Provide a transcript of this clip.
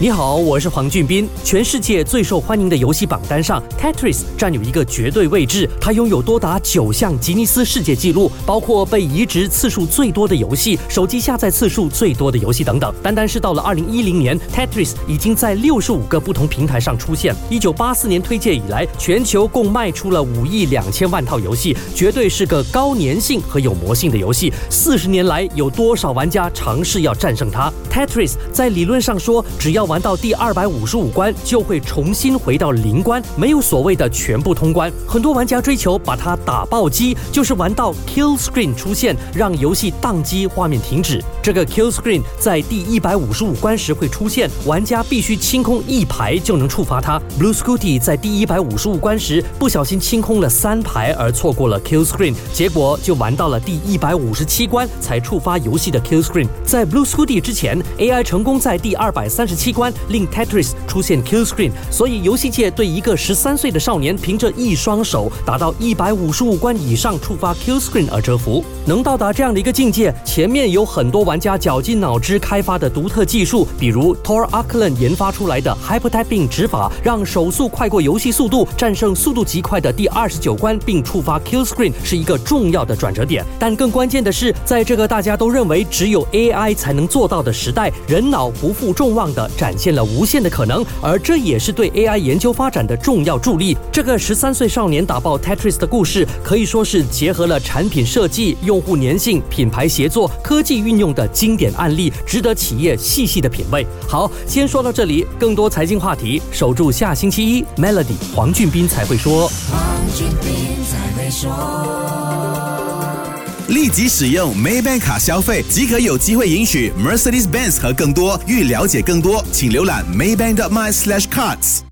你好，我是黄俊斌。全世界最受欢迎的游戏榜单上，Tetris 占有一个绝对位置。它拥有多达九项吉尼斯世界纪录，包括被移植次数最多的游戏、手机下载次数最多的游戏等等。单单是到了二零一零年，Tetris 已经在六十五个不同平台上出现。一九八四年推介以来，全球共卖出了五亿两千万套游戏，绝对是个高粘性和有魔性的游戏。四十年来，有多少玩家尝试要战胜它？Tetris 在理论上说，只要玩到第二百五十五关就会重新回到零关，没有所谓的全部通关。很多玩家追求把它打爆机，就是玩到 kill screen 出现，让游戏宕机，画面停止。这个 kill screen 在第一百五十五关时会出现，玩家必须清空一排就能触发它。Blue Scooty 在第一百五十五关时不小心清空了三排，而错过了 kill screen，结果就玩到了第一百五十七关才触发游戏的 kill screen。在 Blue Scooty 之前，AI 成功在第二百三十七关令 Tetris 出现 kill screen，所以游戏界对一个十三岁的少年凭着一双手达到一百五十五关以上触发 kill screen 而折服。能到达这样的一个境界，前面有很多玩家绞尽脑汁开发的独特技术，比如 Tor Akland 研发出来的 Hypertyping 指法，让手速快过游戏速度，战胜速度极快的第二十九关，并触发 kill screen，是一个重要的转折点。但更关键的是，在这个大家都认为只有 AI 才能做到的时代，人脑不负众望的展展现了无限的可能，而这也是对 AI 研究发展的重要助力。这个十三岁少年打爆 Tetris 的故事，可以说是结合了产品设计、用户粘性、品牌协作、科技运用的经典案例，值得企业细细的品味。好，先说到这里，更多财经话题，守住下星期一 Melody 黄俊斌才会说。黄俊斌才会说。立即使用 Maybank 卡消费即可有机会赢取 Mercedes-Benz 和更多。欲了解更多，请浏览 Maybank 的 MySlashCards。